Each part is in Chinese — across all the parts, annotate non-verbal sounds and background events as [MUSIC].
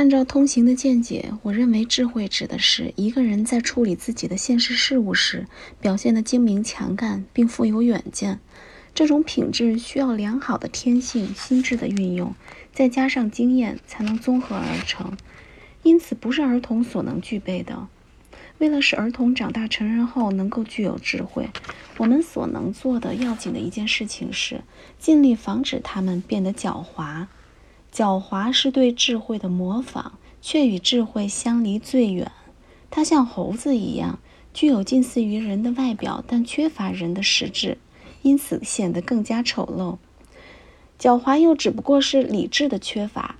按照通行的见解，我认为智慧指的是一个人在处理自己的现实事务时，表现得精明强干，并富有远见。这种品质需要良好的天性、心智的运用，再加上经验，才能综合而成。因此，不是儿童所能具备的。为了使儿童长大成人后能够具有智慧，我们所能做的要紧的一件事情是，尽力防止他们变得狡猾。狡猾是对智慧的模仿，却与智慧相离最远。它像猴子一样，具有近似于人的外表，但缺乏人的实质。因此显得更加丑陋。狡猾又只不过是理智的缺乏，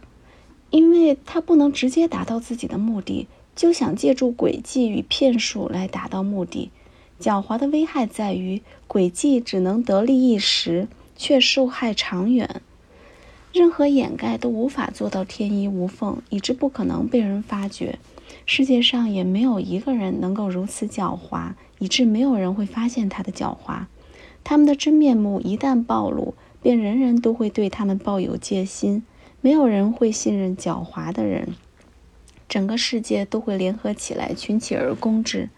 因为它不能直接达到自己的目的，就想借助诡计与骗术来达到目的。狡猾的危害在于，诡计只能得利一时，却受害长远。任何掩盖都无法做到天衣无缝，以致不可能被人发觉。世界上也没有一个人能够如此狡猾，以致没有人会发现他的狡猾。他们的真面目一旦暴露，便人人都会对他们抱有戒心，没有人会信任狡猾的人，整个世界都会联合起来群起而攻之。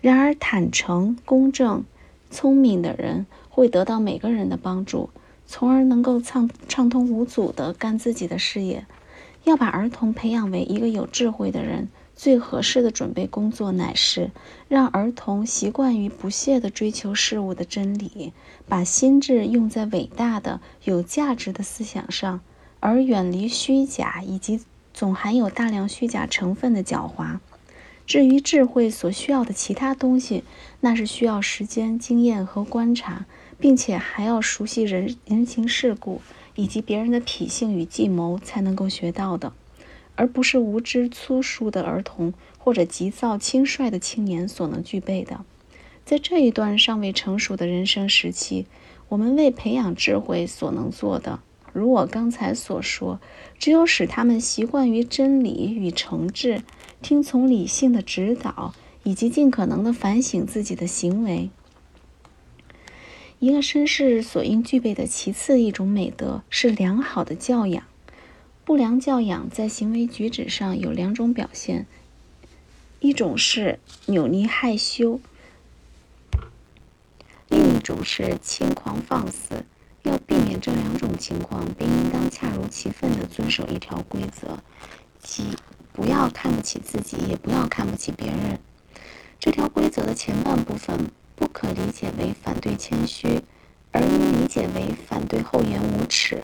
然而，坦诚、公正、聪明的人会得到每个人的帮助，从而能够畅畅通无阻地干自己的事业。要把儿童培养为一个有智慧的人。最合适的准备工作乃是让儿童习惯于不懈地追求事物的真理，把心智用在伟大的、有价值的思想上，而远离虚假以及总含有大量虚假成分的狡猾。至于智慧所需要的其他东西，那是需要时间、经验和观察，并且还要熟悉人人情世故以及别人的脾性与计谋才能够学到的。而不是无知粗疏的儿童或者急躁轻率的青年所能具备的。在这一段尚未成熟的人生时期，我们为培养智慧所能做的，如我刚才所说，只有使他们习惯于真理与诚挚，听从理性的指导，以及尽可能的反省自己的行为。一个绅士所应具备的其次一种美德是良好的教养。不良教养在行为举止上有两种表现，一种是扭捏害羞，另一种是轻狂放肆。要避免这两种情况，便应当恰如其分地遵守一条规则，即不要看不起自己，也不要看不起别人。这条规则的前半部分不可理解为反对谦虚，而应理解为反对厚颜无耻。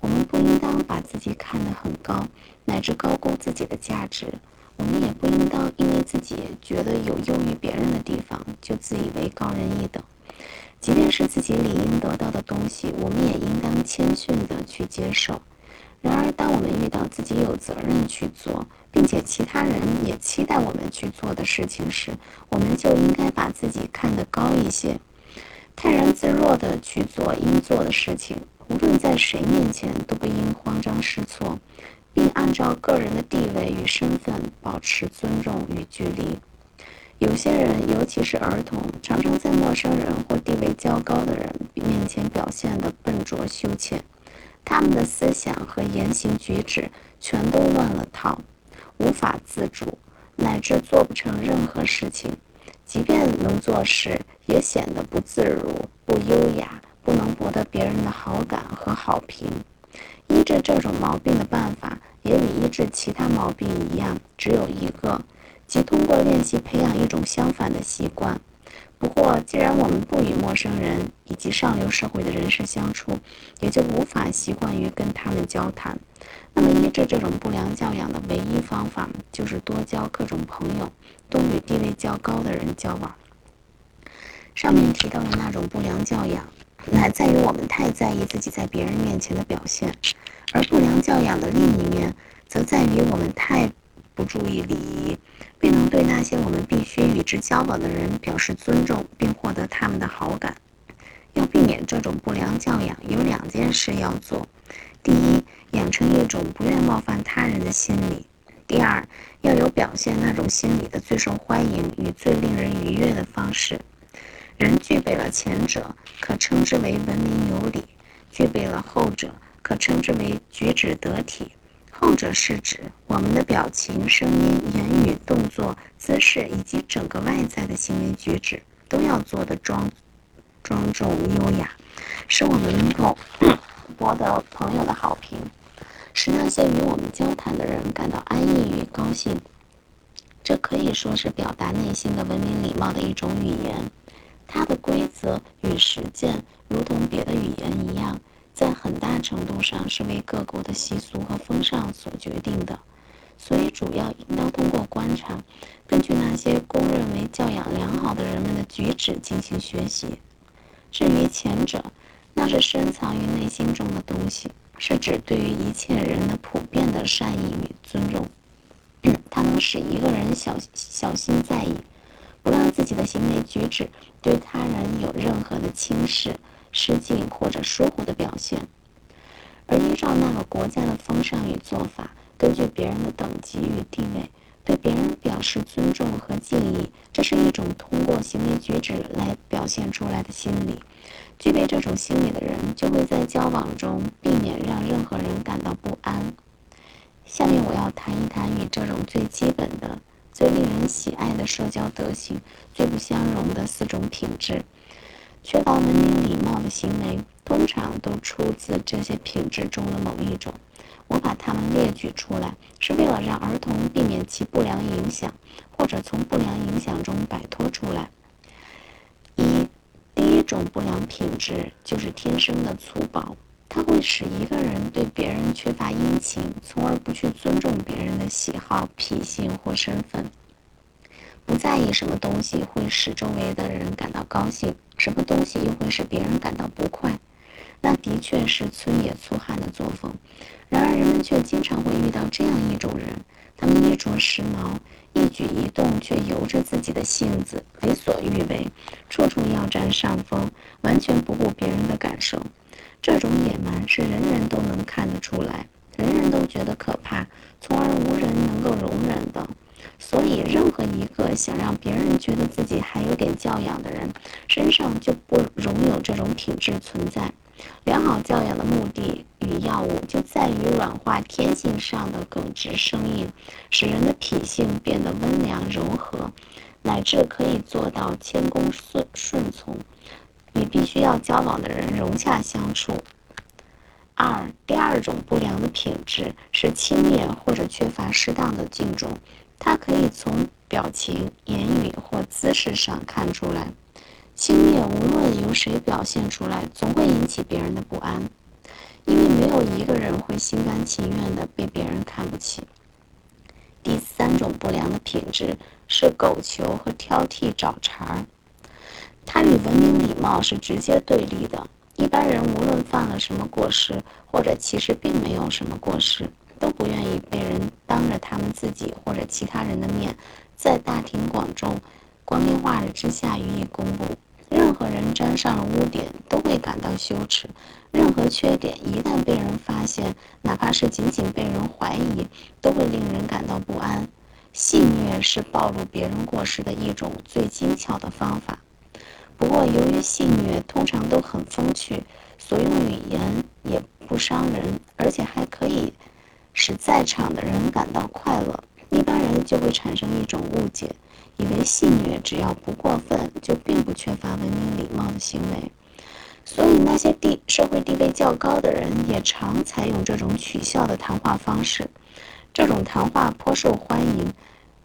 我们不应当把自己看得很高，乃至高估自己的价值。我们也不应当因为自己觉得有优于别人的地方，就自以为高人一等。即便是自己理应得到的东西，我们也应当谦逊地去接受。然而，当我们遇到自己有责任去做，并且其他人也期待我们去做的事情时，我们就应该把自己看得高一些，泰然自若地去做应做的事情。无论在谁面前，都不应慌张失措，并按照个人的地位与身份保持尊重与距离。有些人，尤其是儿童，常常在陌生人或地位较高的人面前表现得笨拙羞怯，他们的思想和言行举止全都乱了套，无法自主，乃至做不成任何事情。即便能做事，也显得不自如、不优雅。不能博得别人的好感和好评。医治这种毛病的办法，也与医治其他毛病一样，只有一个，即通过练习培养一种相反的习惯。不过，既然我们不与陌生人以及上流社会的人士相处，也就无法习惯于跟他们交谈。那么，医治这种不良教养的唯一方法，就是多交各种朋友，多与地位较高的人交往。上面提到的那种不良教养。乃在于我们太在意自己在别人面前的表现，而不良教养的另一面，则在于我们太不注意礼仪，并能对那些我们必须与之交往的人表示尊重，并获得他们的好感。要避免这种不良教养，有两件事要做：第一，养成一种不愿冒犯他人的心理；第二，要有表现那种心理的最受欢迎与最令人愉悦的方式。人具备了前者，可称之为文明有礼；具备了后者，可称之为举止得体。后者是指我们的表情、声音、言语、动作、姿势以及整个外在的行为举止都要做的庄庄重优雅，使我们能够 [COUGHS] 博得朋友的好评，使那些与我们交谈的人感到安逸与高兴。这可以说是表达内心的文明礼貌的一种语言。它的规则与实践，如同别的语言一样，在很大程度上是为各国的习俗和风尚所决定的。所以，主要应当通过观察，根据那些公认为教养良好的人们的举止进行学习。至于前者，那是深藏于内心中的东西，是指对于一切人的普遍的善意与尊重。[CLEARS THROAT] 它能使一个人小小心在意。不让自己的行为举止对他人有任何的轻视、失敬或者疏忽的表现，而依照那个国家的风尚与做法，根据别人的等级与地位，对别人表示尊重和敬意，这是一种通过行为举止来表现出来的心理。具备这种心理的人，就会在交往中避免让任何人感到不安。下面我要谈一谈与这种最基本的。最令人喜爱的社交德行，最不相容的四种品质，缺乏文明礼貌的行为，通常都出自这些品质中的某一种。我把它们列举出来，是为了让儿童避免其不良影响，或者从不良影响中摆脱出来。一，种不良品质就是天生的粗暴。它会使一个人对别人缺乏殷勤，从而不去尊重别人的喜好、脾性或身份。不在意什么东西会使周围的人感到高兴，什么东西又会使别人感到不快，那的确是村野粗汉的作风。然而，人们却经常会遇到这样一种人：他们衣着时髦，一举一动却由着自己的性子，为所欲为，处处要占上风，完全不顾别人的感受。这种野蛮是人人都能看得出来，人人都觉得可怕，从而无人能够。想让别人觉得自己还有点教养的人，身上就不容有这种品质存在。良好教养的目的与药物就在于软化天性上的耿直生硬，使人的脾性变得温良柔和，乃至可以做到谦恭顺顺从。与必须要交往的人融洽相处。二，第二种不良的品质是轻蔑或者缺乏适当的敬重，它可以从表情、言语或姿势上看出来。轻蔑无论由谁表现出来，总会引起别人的不安，因为没有一个人会心甘情愿地被别人看不起。第三种不良的品质是苟求和挑剔、找茬儿。它与文明礼貌是直接对立的。一般人无论犯了什么过失，或者其实并没有什么过失，都不愿意被人当着他们自己或者其他人的面，在大庭广众、光天化日之下予以公布。任何人沾上了污点，都会感到羞耻；任何缺点一旦被人发现，哪怕是仅仅被人怀疑，都会令人感到不安。戏谑是暴露别人过失的一种最精巧的方法。不过，由于戏谑通常都很风趣，所用语言也不伤人，而且还可以使在场的人感到快乐，一般人就会产生一种误解，以为戏谑只要不过分，就并不缺乏文明礼貌的行为。所以，那些地社会地位较高的人也常采用这种取笑的谈话方式，这种谈话颇受欢迎。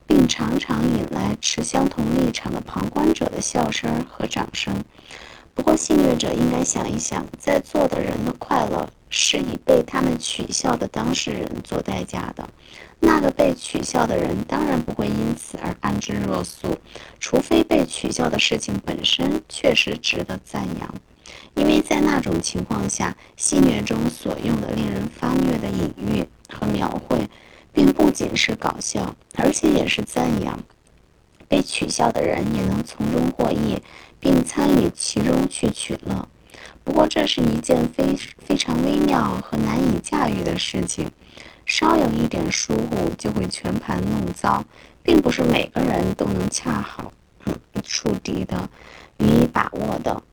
并常常引来持相同立场的旁观者的笑声和掌声。不过，幸运者应该想一想，在座的人的快乐是以被他们取笑的当事人做代价的。那个被取笑的人当然不会因此而安之若素，除非被取笑的事情本身确实值得赞扬。因为在那种情况下，戏谑中所用的令人发虐的隐喻和描绘。并不仅是搞笑，而且也是赞扬。被取笑的人也能从中获益，并参与其中去取乐。不过，这是一件非非常微妙和难以驾驭的事情，稍有一点疏忽就会全盘弄糟，并不是每个人都能恰好触底的，予以把握的。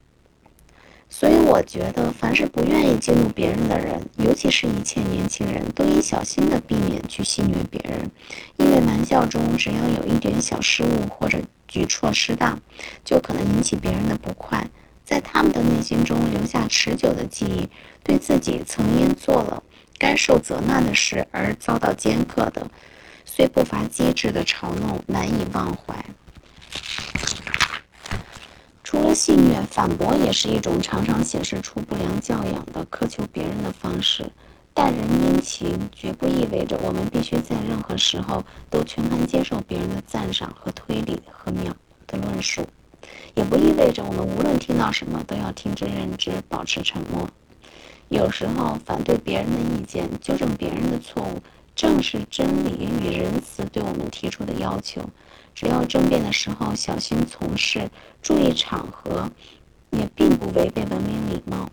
所以，我觉得凡是不愿意激怒别人的人，尤其是一切年轻人，都应小心的避免去戏虐别人，因为玩笑中只要有一点小失误或者举措失当，就可能引起别人的不快，在他们的内心中留下持久的记忆，对自己曾因做了该受责难的事而遭到尖刻的，虽不乏机智的嘲弄，难以忘怀。除了戏谑，反驳也是一种常常显示出不良教养的苛求别人的方式。待人殷勤，绝不意味着我们必须在任何时候都全盘接受别人的赞赏和推理和秒的论述，也不意味着我们无论听到什么都要听之任之，保持沉默。有时候，反对别人的意见，纠正别人的错误，正是真理与仁慈对我们提出的要求。只要争辩的时候小心从事，注意场合，也并不违背文明礼貌。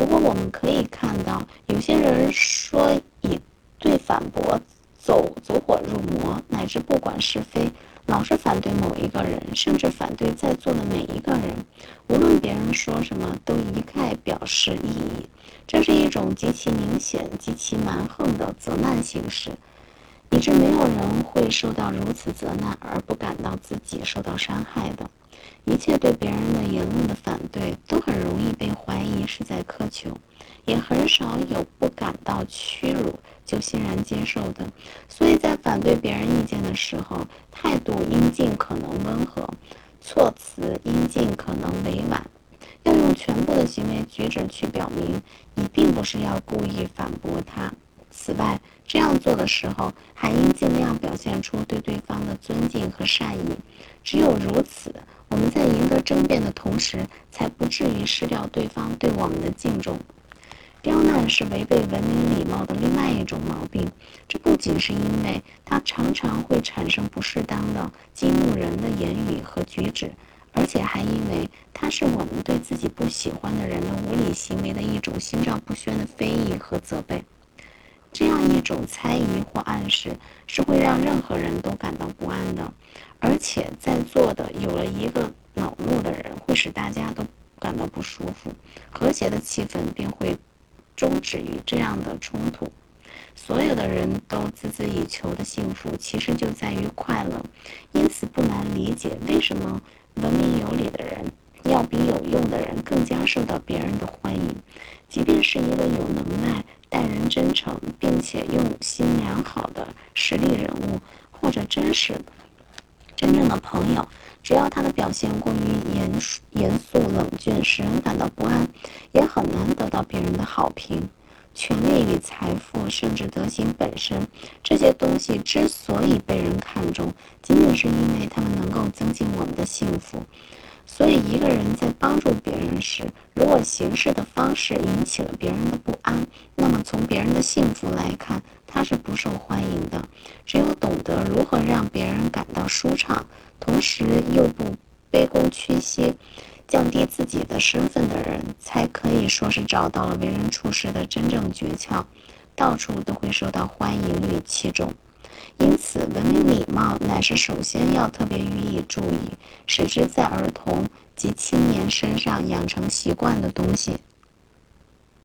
不过，我们可以看到，有些人说以对反驳走走火入魔，乃至不管是非，老是反对某一个人，甚至反对在座的每一个人，无论别人说什么，都一概表示异议。这是一种极其明显、极其蛮横的责难形式。以致没有人会受到如此责难而不感到自己受到伤害的。一切对别人的言论的反对，都很容易被怀疑是在苛求，也很少有不感到屈辱就欣然接受的。所以在反对别人意见的时候，态度应尽可能温和，措辞应尽可能委婉，要用全部的行为举止去表明，你并不是要故意反驳他。此外，这样做的时候，还应尽量表现出对对方的尊敬和善意。只有如此，我们在赢得争辩的同时，才不至于失掉对方对我们的敬重。刁难是违背文明礼貌的另外一种毛病。这不仅是因为它常常会产生不适当的、激怒人的言语和举止，而且还因为它是我们对自己不喜欢的人的无理行为的一种心照不宣的非议和责备。这样一种猜疑或暗示是会让任何人都感到不安的，而且在座的有了一个恼怒的人，会使大家都感到不舒服，和谐的气氛便会终止于这样的冲突。所有的人都孜孜以求的幸福，其实就在于快乐，因此不难理解为什么文明有礼的人要比有用的人更加受到别人的欢迎，即便是一个有能耐。待人真诚并且用心良好的实力人物，或者真实、真正的朋友，只要他的表现过于严严肃冷峻，使人感到不安，也很难得到别人的好评。权力与财富，甚至德行本身，这些东西之所以被人看重，仅仅是因为他们能够增进我们的幸福。所以，一个人在帮助别人时，如果行事的方式引起了别人的不安，那么从别人的幸福来看，他是不受欢迎的。只有懂得如何让别人感到舒畅，同时又不卑躬屈膝、降低自己的身份的人，才可以说是找到了为人处事的真正诀窍，到处都会受到欢迎与器重。因此，文明礼貌乃是首先要特别予以注意，使之在儿童及青年身上养成习惯的东西。